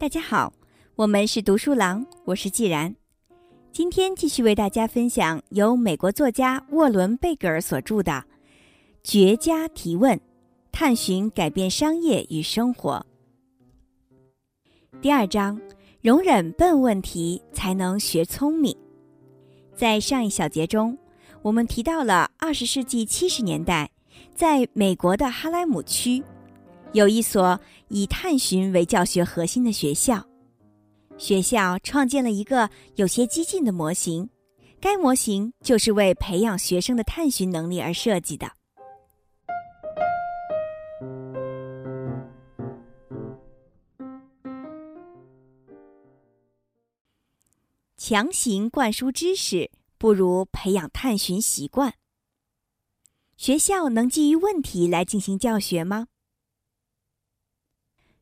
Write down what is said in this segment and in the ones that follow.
大家好，我们是读书郎，我是既然。今天继续为大家分享由美国作家沃伦·贝格尔所著的《绝佳提问：探寻改变商业与生活》第二章：容忍笨问题，才能学聪明。在上一小节中，我们提到了二十世纪七十年代，在美国的哈莱姆区。有一所以探寻为教学核心的学校，学校创建了一个有些激进的模型，该模型就是为培养学生的探寻能力而设计的。强行灌输知识，不如培养探寻习惯。学校能基于问题来进行教学吗？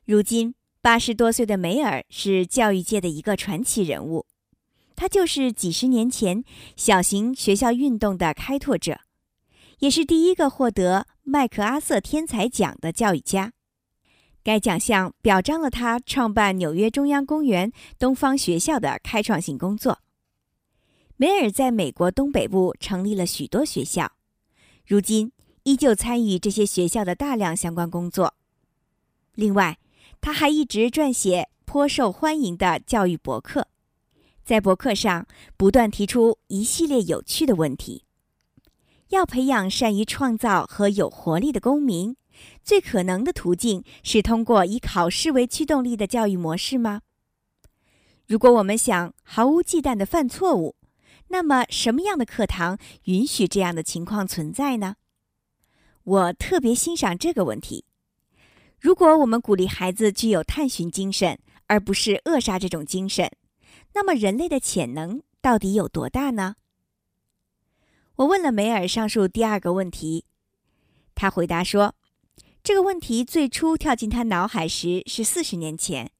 如今，八十多岁的梅尔是教育界的一个传奇人物。他就是几十年前小型学校运动的开拓者，也是第一个获得麦克阿瑟天才奖的教育家。该奖项表彰了他创办纽约中央公园东方学校的开创性工作。梅尔在美国东北部成立了许多学校，如今依旧参与这些学校的大量相关工作。另外，他还一直撰写颇受欢迎的教育博客，在博客上不断提出一系列有趣的问题：要培养善于创造和有活力的公民，最可能的途径是通过以考试为驱动力的教育模式吗？如果我们想毫无忌惮的犯错误，那么什么样的课堂允许这样的情况存在呢？我特别欣赏这个问题。如果我们鼓励孩子具有探寻精神，而不是扼杀这种精神，那么人类的潜能到底有多大呢？我问了梅尔上述第二个问题，他回答说：“这个问题最初跳进他脑海时是四十年前，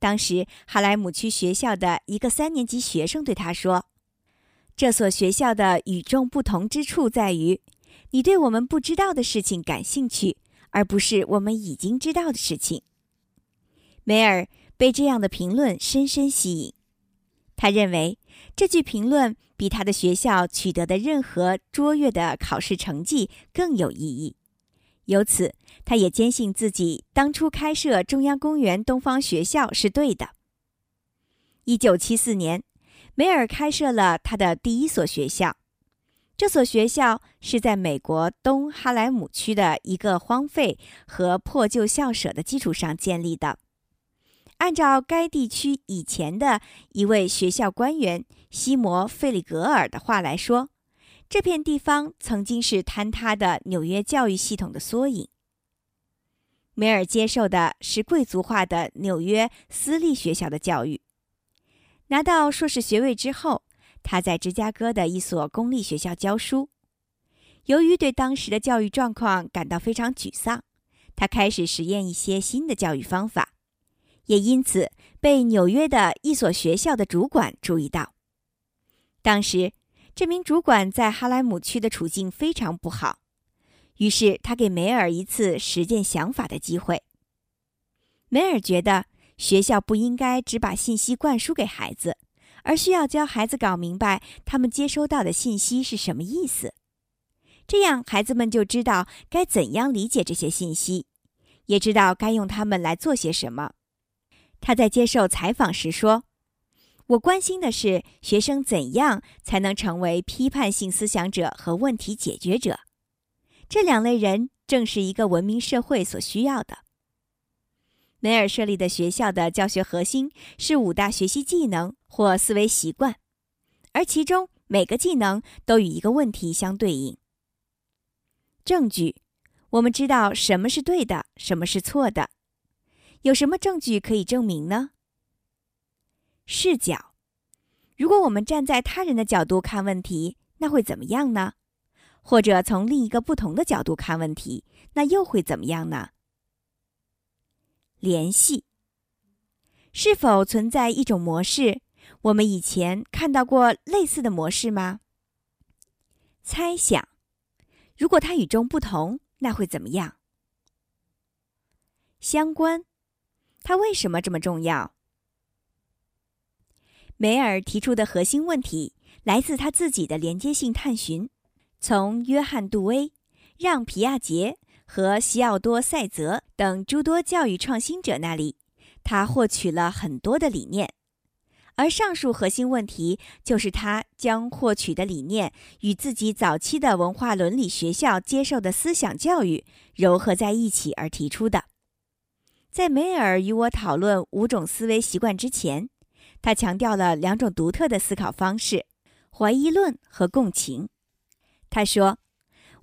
当时哈莱姆区学校的一个三年级学生对他说：‘这所学校的与众不同之处在于，你对我们不知道的事情感兴趣。’”而不是我们已经知道的事情。梅尔被这样的评论深深吸引，他认为这句评论比他的学校取得的任何卓越的考试成绩更有意义。由此，他也坚信自己当初开设中央公园东方学校是对的。一九七四年，梅尔开设了他的第一所学校。这所学校是在美国东哈莱姆区的一个荒废和破旧校舍的基础上建立的。按照该地区以前的一位学校官员西摩·费里格尔的话来说，这片地方曾经是坍塌的纽约教育系统的缩影。梅尔接受的是贵族化的纽约私立学校的教育，拿到硕士学位之后。他在芝加哥的一所公立学校教书。由于对当时的教育状况感到非常沮丧，他开始实验一些新的教育方法，也因此被纽约的一所学校的主管注意到。当时，这名主管在哈莱姆区的处境非常不好，于是他给梅尔一次实践想法的机会。梅尔觉得学校不应该只把信息灌输给孩子。而需要教孩子搞明白他们接收到的信息是什么意思，这样孩子们就知道该怎样理解这些信息，也知道该用它们来做些什么。他在接受采访时说：“我关心的是学生怎样才能成为批判性思想者和问题解决者，这两类人正是一个文明社会所需要的。”梅尔设立的学校的教学核心是五大学习技能或思维习惯，而其中每个技能都与一个问题相对应。证据，我们知道什么是对的，什么是错的。有什么证据可以证明呢？视角，如果我们站在他人的角度看问题，那会怎么样呢？或者从另一个不同的角度看问题，那又会怎么样呢？联系是否存在一种模式？我们以前看到过类似的模式吗？猜想，如果它与众不同，那会怎么样？相关，它为什么这么重要？梅尔提出的核心问题来自他自己的连接性探寻，从约翰·杜威、让·皮亚杰和西奥多·塞泽等诸多教育创新者那里，他获取了很多的理念。而上述核心问题，就是他将获取的理念与自己早期的文化伦理学校接受的思想教育糅合在一起而提出的。在梅尔与我讨论五种思维习惯之前，他强调了两种独特的思考方式：怀疑论和共情。他说：“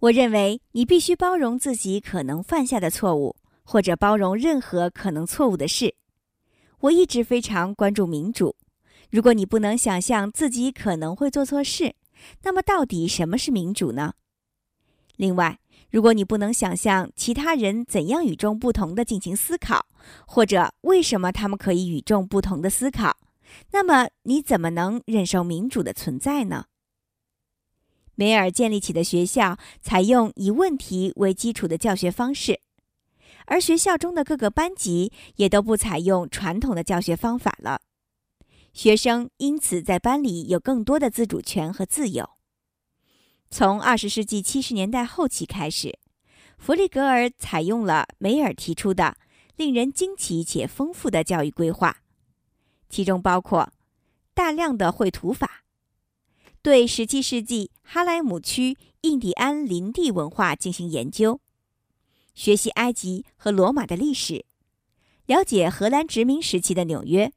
我认为你必须包容自己可能犯下的错误，或者包容任何可能错误的事。我一直非常关注民主。”如果你不能想象自己可能会做错事，那么到底什么是民主呢？另外，如果你不能想象其他人怎样与众不同的进行思考，或者为什么他们可以与众不同的思考，那么你怎么能忍受民主的存在呢？梅尔建立起的学校采用以问题为基础的教学方式，而学校中的各个班级也都不采用传统的教学方法了。学生因此在班里有更多的自主权和自由。从二十世纪七十年代后期开始，弗里格尔采用了梅尔提出的令人惊奇且丰富的教育规划，其中包括大量的绘图法，对十七世纪哈莱姆区印第安林地文化进行研究，学习埃及和罗马的历史，了解荷兰殖民时期的纽约。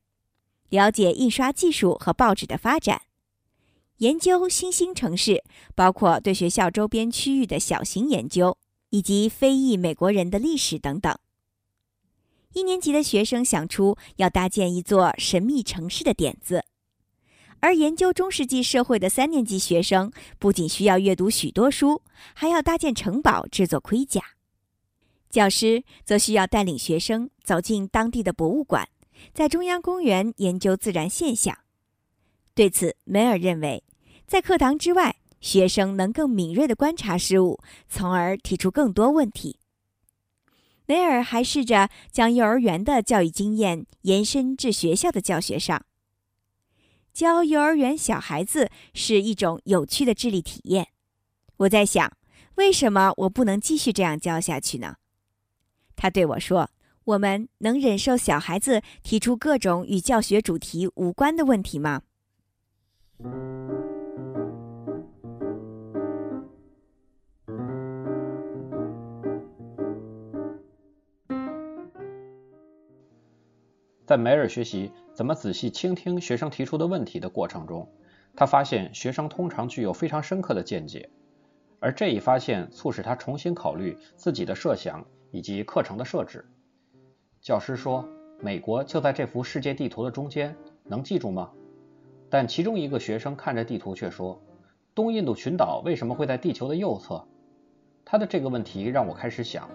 了解印刷技术和报纸的发展，研究新兴城市，包括对学校周边区域的小型研究，以及非裔美国人的历史等等。一年级的学生想出要搭建一座神秘城市的点子，而研究中世纪社会的三年级学生不仅需要阅读许多书，还要搭建城堡、制作盔甲。教师则需要带领学生走进当地的博物馆。在中央公园研究自然现象，对此，梅尔认为，在课堂之外，学生能更敏锐地观察事物，从而提出更多问题。梅尔还试着将幼儿园的教育经验延伸至学校的教学上。教幼儿园小孩子是一种有趣的智力体验。我在想，为什么我不能继续这样教下去呢？他对我说。我们能忍受小孩子提出各种与教学主题无关的问题吗？在梅尔学习怎么仔细倾听学生提出的问题的过程中，他发现学生通常具有非常深刻的见解，而这一发现促使他重新考虑自己的设想以及课程的设置。教师说：“美国就在这幅世界地图的中间，能记住吗？”但其中一个学生看着地图却说：“东印度群岛为什么会在地球的右侧？”他的这个问题让我开始想：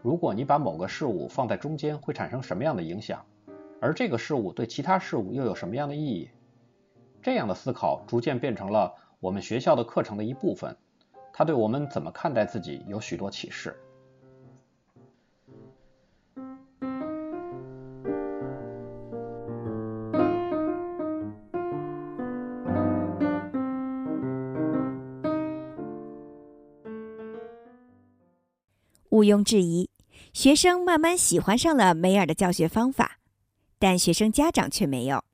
如果你把某个事物放在中间，会产生什么样的影响？而这个事物对其他事物又有什么样的意义？这样的思考逐渐变成了我们学校的课程的一部分。它对我们怎么看待自己有许多启示。毋庸置疑，学生慢慢喜欢上了梅尔的教学方法，但学生家长却没有。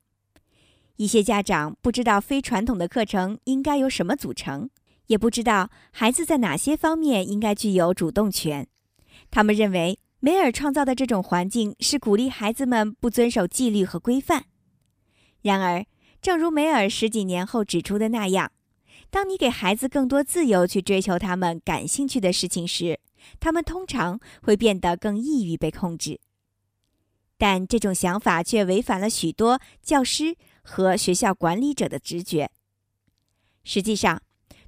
一些家长不知道非传统的课程应该由什么组成，也不知道孩子在哪些方面应该具有主动权。他们认为梅尔创造的这种环境是鼓励孩子们不遵守纪律和规范。然而，正如梅尔十几年后指出的那样，当你给孩子更多自由去追求他们感兴趣的事情时，他们通常会变得更易于被控制，但这种想法却违反了许多教师和学校管理者的直觉。实际上，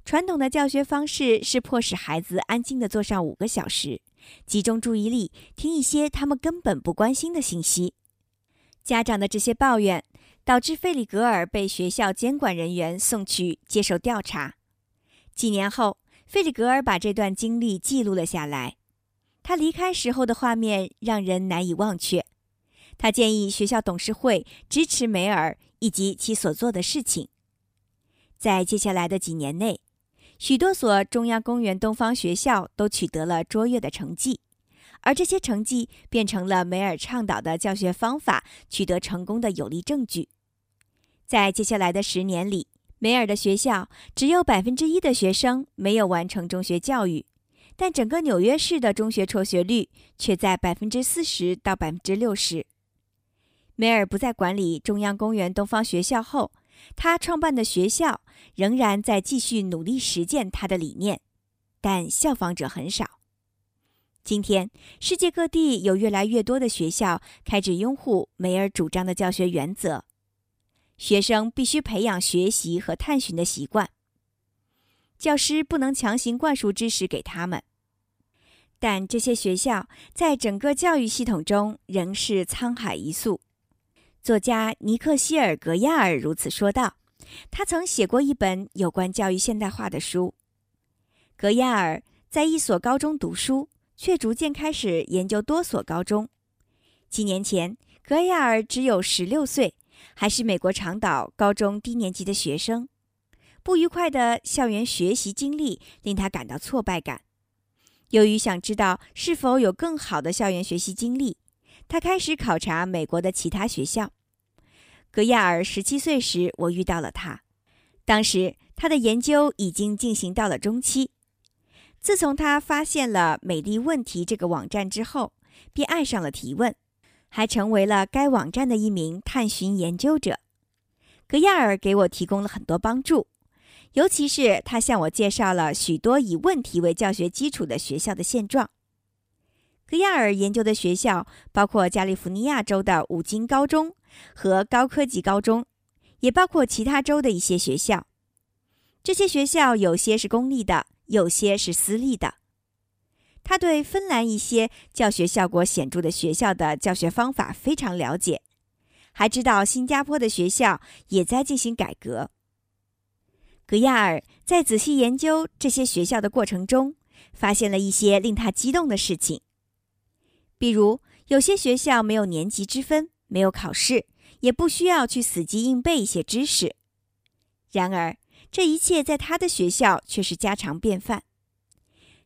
传统的教学方式是迫使孩子安静地坐上五个小时，集中注意力听一些他们根本不关心的信息。家长的这些抱怨导致费里格尔被学校监管人员送去接受调查。几年后。费里格尔把这段经历记录了下来。他离开时候的画面让人难以忘却。他建议学校董事会支持梅尔以及其所做的事情。在接下来的几年内，许多所中央公园东方学校都取得了卓越的成绩，而这些成绩变成了梅尔倡导的教学方法取得成功的有力证据。在接下来的十年里，梅尔的学校只有百分之一的学生没有完成中学教育，但整个纽约市的中学辍学率却在百分之四十到百分之六十。梅尔不再管理中央公园东方学校后，他创办的学校仍然在继续努力实践他的理念，但效仿者很少。今天，世界各地有越来越多的学校开始拥护梅尔主张的教学原则。学生必须培养学习和探寻的习惯。教师不能强行灌输知识给他们，但这些学校在整个教育系统中仍是沧海一粟。作家尼克希尔格亚尔如此说道。他曾写过一本有关教育现代化的书。格亚尔在一所高中读书，却逐渐开始研究多所高中。几年前，格亚尔只有十六岁。还是美国长岛高中低年级的学生，不愉快的校园学习经历令他感到挫败感。由于想知道是否有更好的校园学习经历，他开始考察美国的其他学校。格亚尔十七岁时，我遇到了他。当时他的研究已经进行到了中期。自从他发现了“美丽问题”这个网站之后，便爱上了提问。还成为了该网站的一名探寻研究者。格亚尔给我提供了很多帮助，尤其是他向我介绍了许多以问题为教学基础的学校的现状。格亚尔研究的学校包括加利福尼亚州的五金高中和高科技高中，也包括其他州的一些学校。这些学校有些是公立的，有些是私立的。他对芬兰一些教学效果显著的学校的教学方法非常了解，还知道新加坡的学校也在进行改革。格亚尔在仔细研究这些学校的过程中，发现了一些令他激动的事情，比如有些学校没有年级之分，没有考试，也不需要去死记硬背一些知识。然而，这一切在他的学校却是家常便饭。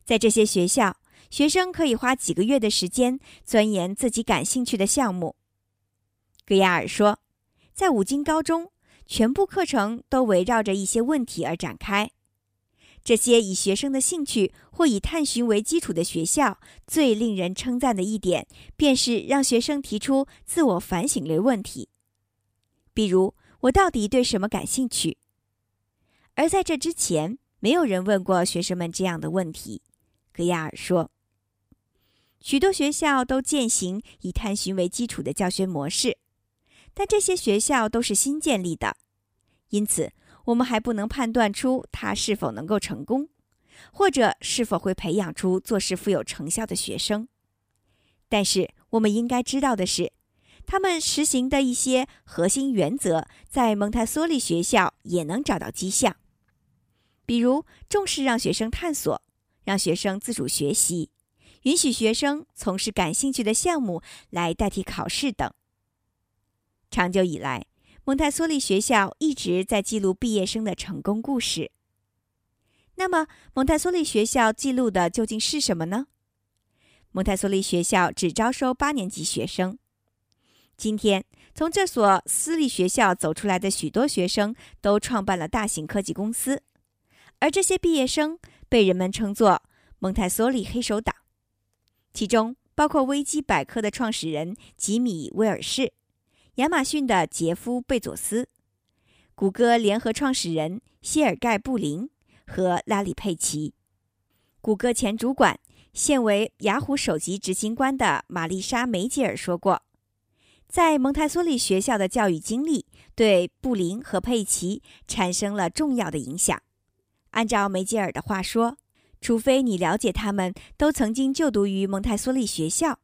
在这些学校。学生可以花几个月的时间钻研自己感兴趣的项目。格亚尔说，在五金高中，全部课程都围绕着一些问题而展开。这些以学生的兴趣或以探寻为基础的学校，最令人称赞的一点，便是让学生提出自我反省类问题，比如“我到底对什么感兴趣？”而在这之前，没有人问过学生们这样的问题。格亚尔说。许多学校都践行以探寻为基础的教学模式，但这些学校都是新建立的，因此我们还不能判断出他是否能够成功，或者是否会培养出做事富有成效的学生。但是我们应该知道的是，他们实行的一些核心原则在蒙台梭利学校也能找到迹象，比如重视让学生探索，让学生自主学习。允许学生从事感兴趣的项目来代替考试等。长久以来，蒙台梭利学校一直在记录毕业生的成功故事。那么，蒙台梭利学校记录的究竟是什么呢？蒙台梭利学校只招收八年级学生。今天，从这所私立学校走出来的许多学生都创办了大型科技公司，而这些毕业生被人们称作“蒙台梭利黑手党”。其中包括维基百科的创始人吉米·威尔士、亚马逊的杰夫·贝佐斯、谷歌联合创始人谢尔盖·布林和拉里·佩奇。谷歌前主管、现为雅虎首席执行官的玛丽莎·梅吉尔说过，在蒙台梭利学校的教育经历对布林和佩奇产生了重要的影响。按照梅吉尔的话说。除非你了解他们都曾经就读于蒙台梭利学校，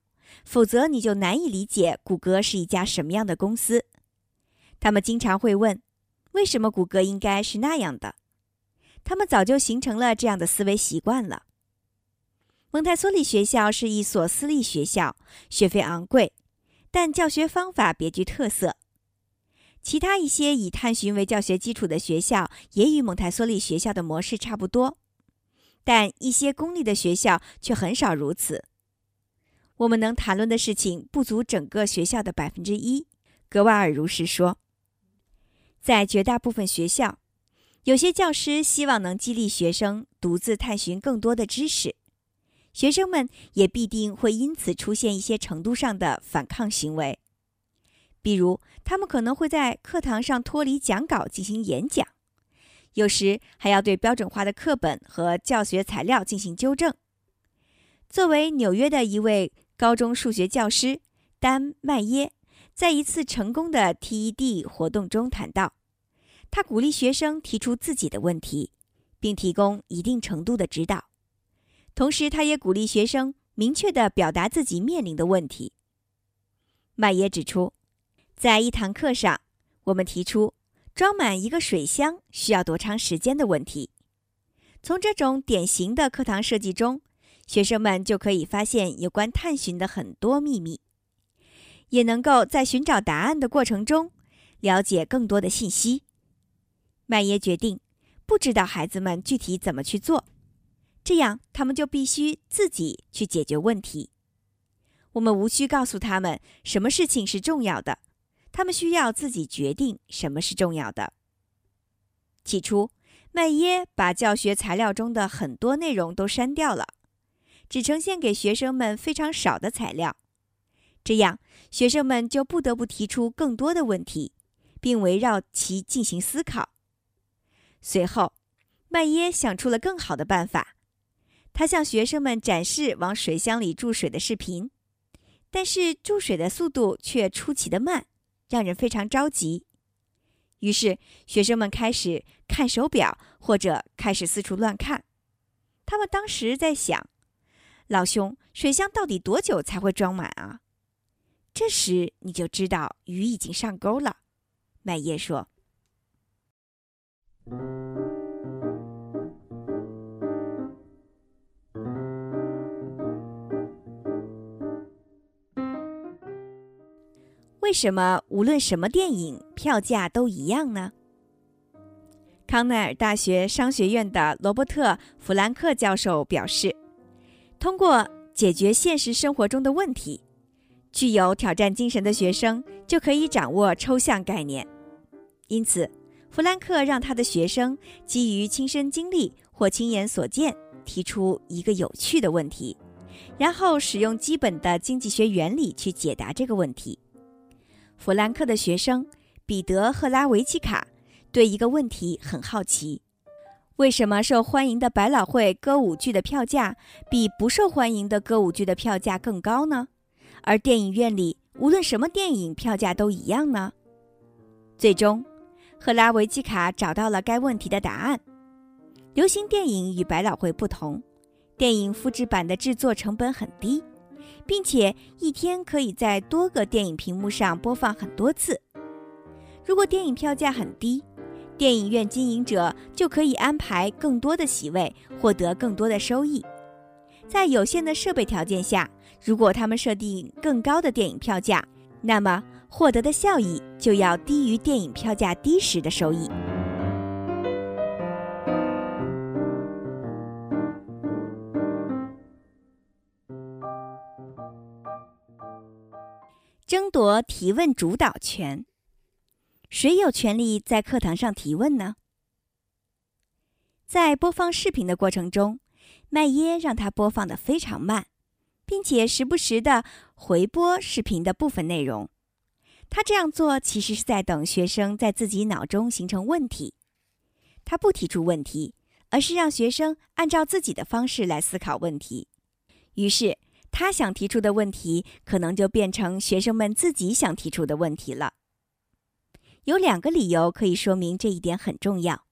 否则你就难以理解谷歌是一家什么样的公司。他们经常会问：为什么谷歌应该是那样的？他们早就形成了这样的思维习惯了。蒙台梭利学校是一所私立学校，学费昂贵，但教学方法别具特色。其他一些以探寻为教学基础的学校也与蒙台梭利学校的模式差不多，但一些公立的学校却很少如此。我们能谈论的事情不足整个学校的百分之一，格瓦尔如实说。在绝大部分学校，有些教师希望能激励学生独自探寻更多的知识，学生们也必定会因此出现一些程度上的反抗行为。比如，他们可能会在课堂上脱离讲稿进行演讲，有时还要对标准化的课本和教学材料进行纠正。作为纽约的一位高中数学教师，丹·麦耶在一次成功的 TED 活动中谈到，他鼓励学生提出自己的问题，并提供一定程度的指导。同时，他也鼓励学生明确地表达自己面临的问题。麦耶指出。在一堂课上，我们提出装满一个水箱需要多长时间的问题。从这种典型的课堂设计中，学生们就可以发现有关探寻的很多秘密，也能够在寻找答案的过程中了解更多的信息。麦耶决定不知道孩子们具体怎么去做，这样他们就必须自己去解决问题。我们无需告诉他们什么事情是重要的。他们需要自己决定什么是重要的。起初，麦耶把教学材料中的很多内容都删掉了，只呈现给学生们非常少的材料。这样，学生们就不得不提出更多的问题，并围绕其进行思考。随后，麦耶想出了更好的办法，他向学生们展示往水箱里注水的视频，但是注水的速度却出奇的慢。让人非常着急，于是学生们开始看手表，或者开始四处乱看。他们当时在想：“老兄，水箱到底多久才会装满啊？”这时你就知道鱼已经上钩了。麦叶说。为什么无论什么电影票价都一样呢？康奈尔大学商学院的罗伯特·弗兰克教授表示，通过解决现实生活中的问题，具有挑战精神的学生就可以掌握抽象概念。因此，弗兰克让他的学生基于亲身经历或亲眼所见提出一个有趣的问题，然后使用基本的经济学原理去解答这个问题。弗兰克的学生彼得·赫拉维奇卡对一个问题很好奇：为什么受欢迎的百老汇歌舞剧的票价比不受欢迎的歌舞剧的票价更高呢？而电影院里无论什么电影票价都一样呢？最终，赫拉维奇卡找到了该问题的答案：流行电影与百老汇不同，电影复制版的制作成本很低。并且一天可以在多个电影屏幕上播放很多次。如果电影票价很低，电影院经营者就可以安排更多的席位，获得更多的收益。在有限的设备条件下，如果他们设定更高的电影票价，那么获得的效益就要低于电影票价低时的收益。争夺提问主导权，谁有权利在课堂上提问呢？在播放视频的过程中，麦耶让他播放的非常慢，并且时不时的回播视频的部分内容。他这样做其实是在等学生在自己脑中形成问题。他不提出问题，而是让学生按照自己的方式来思考问题。于是。他想提出的问题，可能就变成学生们自己想提出的问题了。有两个理由可以说明这一点很重要。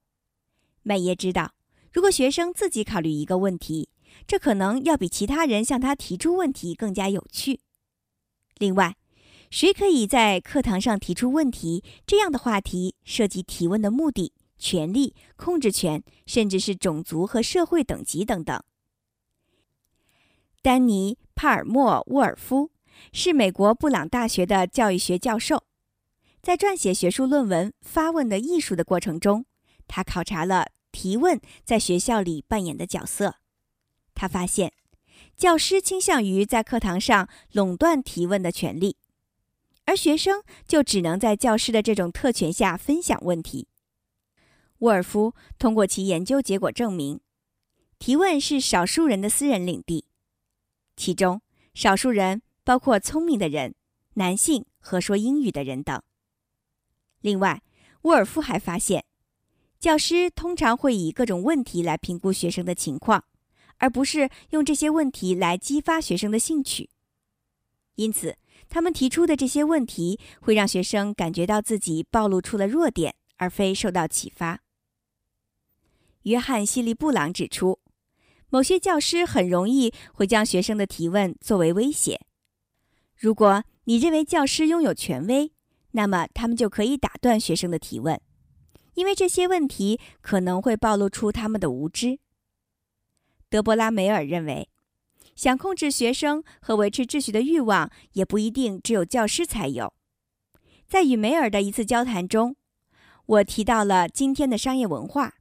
麦耶知道，如果学生自己考虑一个问题，这可能要比其他人向他提出问题更加有趣。另外，谁可以在课堂上提出问题这样的话题，涉及提问的目的、权利、控制权，甚至是种族和社会等级等等。丹尼·帕尔默·沃尔夫是美国布朗大学的教育学教授，在撰写学术论文《发问的艺术》的过程中，他考察了提问在学校里扮演的角色。他发现，教师倾向于在课堂上垄断提问的权利，而学生就只能在教师的这种特权下分享问题。沃尔夫通过其研究结果证明，提问是少数人的私人领地，其中少数人包括聪明的人、男性和说英语的人等。另外，沃尔夫还发现，教师通常会以各种问题来评估学生的情况，而不是用这些问题来激发学生的兴趣。因此，他们提出的这些问题会让学生感觉到自己暴露出了弱点，而非受到启发。约翰·希利布朗指出，某些教师很容易会将学生的提问作为威胁。如果你认为教师拥有权威，那么他们就可以打断学生的提问，因为这些问题可能会暴露出他们的无知。德伯拉·梅尔认为，想控制学生和维持秩序的欲望也不一定只有教师才有。在与梅尔的一次交谈中，我提到了今天的商业文化。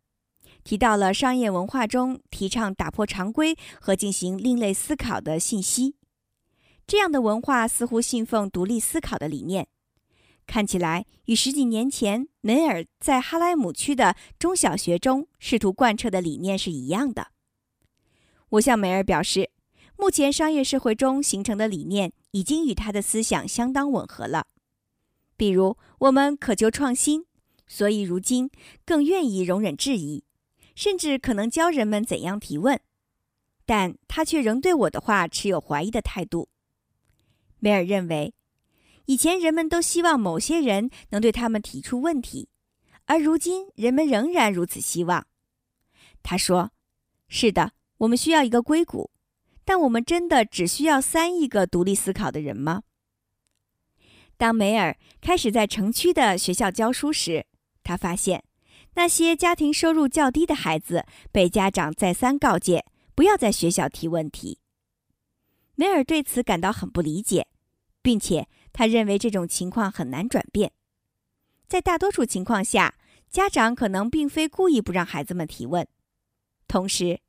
提到了商业文化中提倡打破常规和进行另类思考的信息，这样的文化似乎信奉独立思考的理念，看起来与十几年前梅尔在哈莱姆区的中小学中试图贯彻的理念是一样的。我向梅尔表示，目前商业社会中形成的理念已经与他的思想相当吻合了，比如我们渴求创新，所以如今更愿意容忍质疑。甚至可能教人们怎样提问，但他却仍对我的话持有怀疑的态度。梅尔认为，以前人们都希望某些人能对他们提出问题，而如今人们仍然如此希望。他说：“是的，我们需要一个硅谷，但我们真的只需要三亿个独立思考的人吗？”当梅尔开始在城区的学校教书时，他发现。那些家庭收入较低的孩子被家长再三告诫不要在学校提问题。梅尔对此感到很不理解，并且他认为这种情况很难转变。在大多数情况下，家长可能并非故意不让孩子们提问。同时，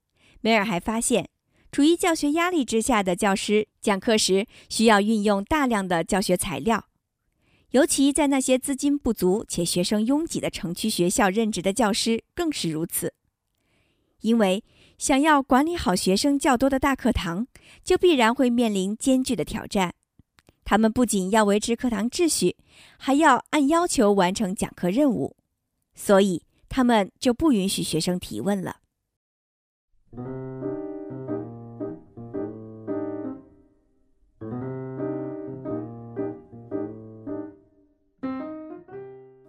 梅尔还发现，处于教学压力之下的教师讲课时需要运用大量的教学材料。尤其在那些资金不足且学生拥挤的城区学校任职的教师更是如此，因为想要管理好学生较多的大课堂，就必然会面临艰巨的挑战。他们不仅要维持课堂秩序，还要按要求完成讲课任务，所以他们就不允许学生提问了。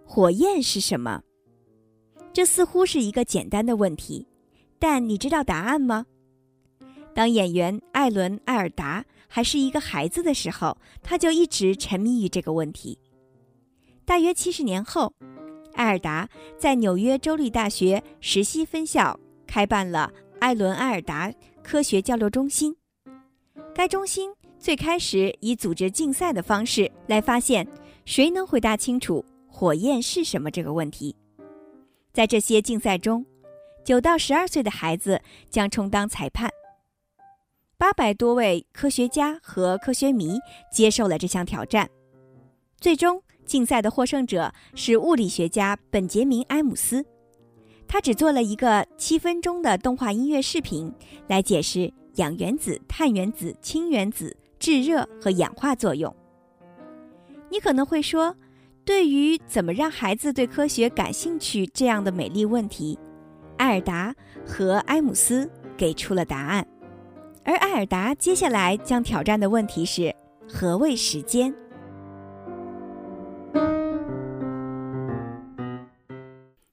火焰是什么？这似乎是一个简单的问题，但你知道答案吗？当演员艾伦·艾尔达还是一个孩子的时候，他就一直沉迷于这个问题。大约七十年后，艾尔达在纽约州立大学石溪分校开办了艾伦·艾尔达科学交流中心。该中心最开始以组织竞赛的方式来发现谁能回答清楚。火焰是什么？这个问题，在这些竞赛中，九到十二岁的孩子将充当裁判。八百多位科学家和科学迷接受了这项挑战。最终，竞赛的获胜者是物理学家本杰明·埃姆斯。他只做了一个七分钟的动画音乐视频，来解释氧原子、碳原子、氢原子、制热和氧化作用。你可能会说。对于怎么让孩子对科学感兴趣这样的美丽问题，艾尔达和埃姆斯给出了答案。而艾尔达接下来将挑战的问题是：何谓时间？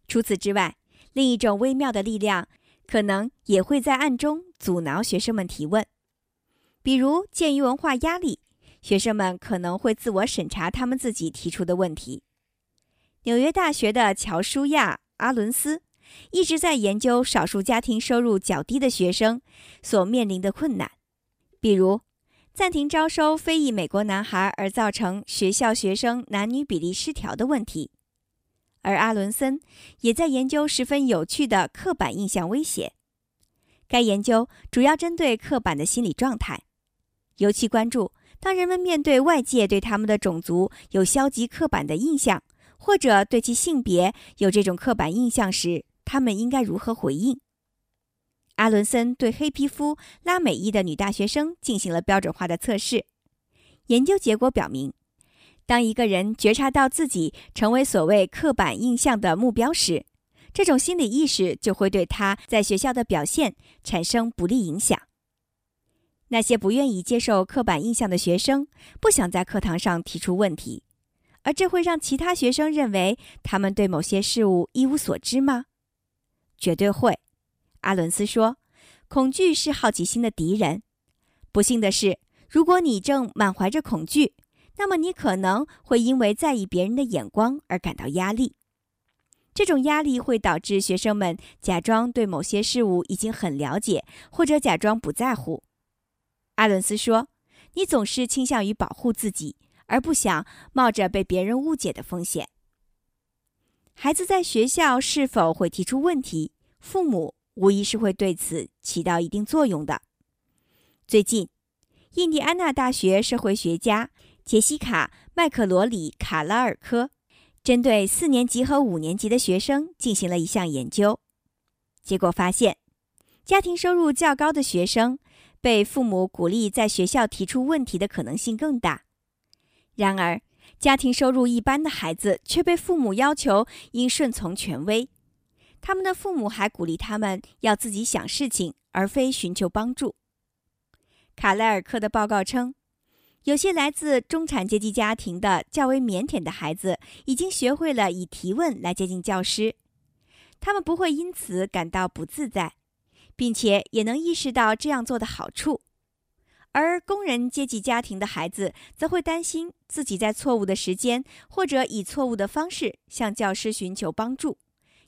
除此之外，另一种微妙的力量可能也会在暗中阻挠学生们提问，比如鉴于文化压力。学生们可能会自我审查他们自己提出的问题。纽约大学的乔舒亚·阿伦斯一直在研究少数家庭收入较低的学生所面临的困难，比如，暂停招收非裔美国男孩而造成学校学生男女比例失调的问题。而阿伦森也在研究十分有趣的刻板印象威胁。该研究主要针对刻板的心理状态，尤其关注当人们面对外界对他们的种族有消极刻板的印象，或者对其性别有这种刻板印象时，他们应该如何回应。阿伦森对黑皮肤拉美裔的女大学生进行了标准化的测试，研究结果表明，当一个人觉察到自己成为所谓刻板印象的目标时，这种心理意识就会对他在学校的表现产生不利影响。那些不愿意接受刻板印象的学生不想在课堂上提出问题，而这会让其他学生认为他们对某些事物一无所知吗？绝对会。阿伦斯说：“恐惧是好奇心的敌人。不幸的是，如果你正满怀着恐惧，那么你可能会因为在意别人的眼光而感到压力。”这种压力会导致学生们假装对某些事物已经很了解，或者假装不在乎。阿伦斯说：“你总是倾向于保护自己，而不想冒着被别人误解的风险。”孩子在学校是否会提出问题，父母无疑是会对此起到一定作用的。最近，印第安纳大学社会学家杰西卡·麦克罗里卡拉尔科。针对四年级和五年级的学生进行了一项研究，结果发现，家庭收入较高的学生被父母鼓励在学校提出问题的可能性更大。然而，家庭收入一般的孩子却被父母要求应顺从权威，他们的父母还鼓励他们要自己想事情，而非寻求帮助。卡莱尔克的报告称。有些来自中产阶级家庭的较为腼腆的孩子，已经学会了以提问来接近教师，他们不会因此感到不自在，并且也能意识到这样做的好处。而工人阶级家庭的孩子则会担心自己在错误的时间或者以错误的方式向教师寻求帮助，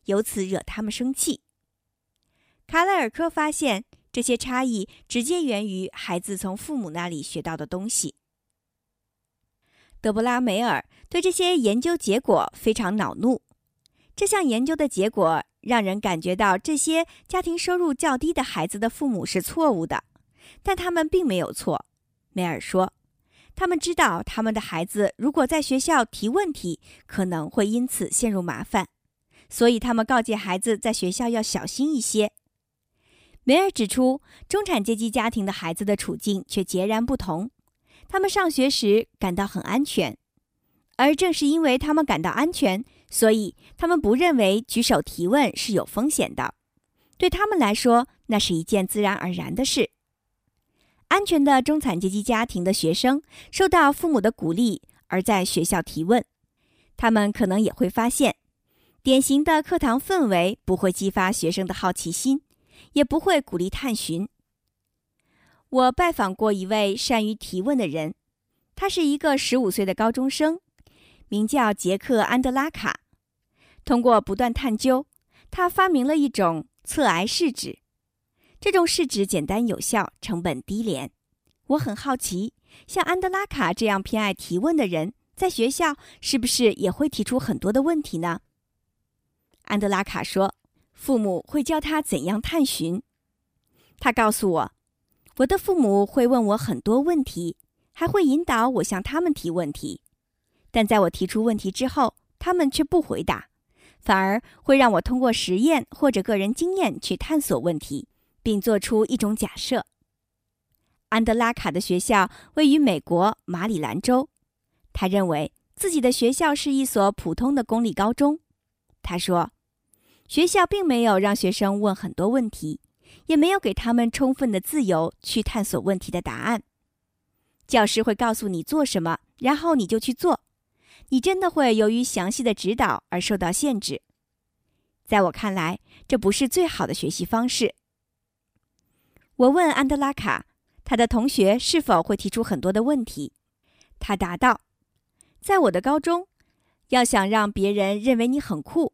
由此惹他们生气。卡莱尔科发现，这些差异直接源于孩子从父母那里学到的东西。德布拉梅尔对这些研究结果非常恼怒。这项研究的结果让人感觉到这些家庭收入较低的孩子的父母是错误的，但他们并没有错。梅尔说：“他们知道他们的孩子如果在学校提问题，可能会因此陷入麻烦，所以他们告诫孩子在学校要小心一些。”梅尔指出，中产阶级家庭的孩子的处境却截然不同。他们上学时感到很安全，而正是因为他们感到安全，所以他们不认为举手提问是有风险的。对他们来说，那是一件自然而然的事。安全的中产阶级家庭的学生受到父母的鼓励而在学校提问，他们可能也会发现，典型的课堂氛围不会激发学生的好奇心，也不会鼓励探寻。我拜访过一位善于提问的人，他是一个十五岁的高中生，名叫杰克·安德拉卡。通过不断探究，他发明了一种测癌试纸。这种试纸简单有效，成本低廉。我很好奇，像安德拉卡这样偏爱提问的人，在学校是不是也会提出很多的问题呢？安德拉卡说：“父母会教他怎样探寻。”他告诉我。我的父母会问我很多问题，还会引导我向他们提问题，但在我提出问题之后，他们却不回答，反而会让我通过实验或者个人经验去探索问题，并做出一种假设。安德拉卡的学校位于美国马里兰州，他认为自己的学校是一所普通的公立高中。他说，学校并没有让学生问很多问题。也没有给他们充分的自由去探索问题的答案。教师会告诉你做什么，然后你就去做。你真的会由于详细的指导而受到限制。在我看来，这不是最好的学习方式。我问安德拉卡，他的同学是否会提出很多的问题。他答道：“在我的高中，要想让别人认为你很酷，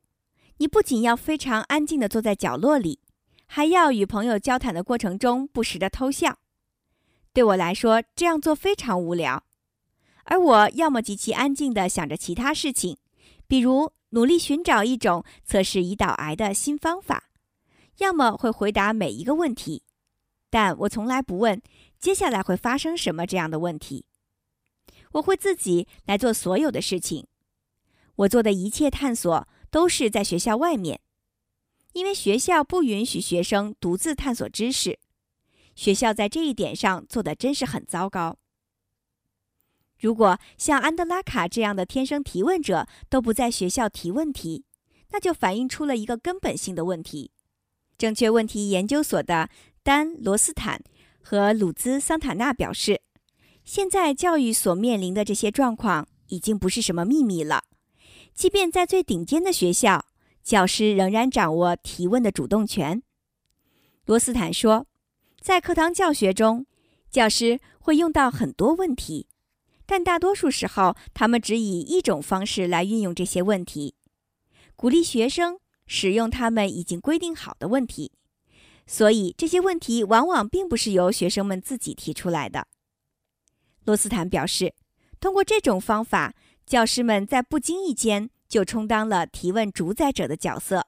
你不仅要非常安静的坐在角落里。”还要与朋友交谈的过程中不时的偷笑。对我来说，这样做非常无聊。而我要么极其安静地想着其他事情，比如努力寻找一种测试胰岛癌的新方法，要么会回答每一个问题，但我从来不问接下来会发生什么这样的问题。我会自己来做所有的事情。我做的一切探索都是在学校外面，因为学校不允许学生独自探索知识。学校在这一点上做的真是很糟糕。如果像安德拉卡这样的天生提问者都不在学校提问题，那就反映出了一个根本性的问题。正确问题研究所的丹·罗斯坦和鲁兹·桑塔纳表示，现在教育所面临的这些状况已经不是什么秘密了。即便在最顶尖的学校，教师仍然掌握提问的主动权。罗斯坦说，在课堂教学中，教师会用到很多问题。但大多数时候，他们只以一种方式来运用这些问题，鼓励学生使用他们已经规定好的问题。所以，这些问题往往并不是由学生们自己提出来的。罗斯坦表示，通过这种方法，教师们在不经意间就充当了提问主宰者的角色，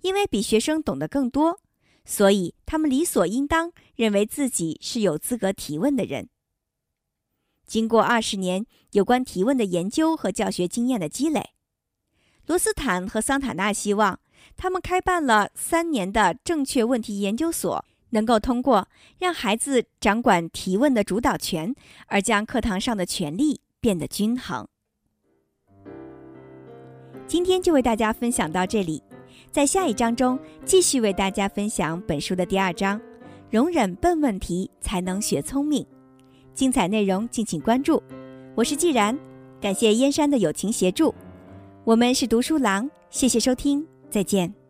因为比学生懂得更多，所以他们理所应当认为自己是有资格提问的人。经过二十年有关提问的研究和教学经验的积累，罗斯坦和桑塔纳希望他们开办了三年的正确问题研究所，能够通过让孩子掌管提问的主导权，而将课堂上的权力变得均衡。今天就为大家分享到这里，在下一章中继续为大家分享本书的第二章：容忍笨问题，才能学聪明。精彩内容敬请关注，我是既然，感谢燕山的友情协助，我们是读书郎，谢谢收听，再见。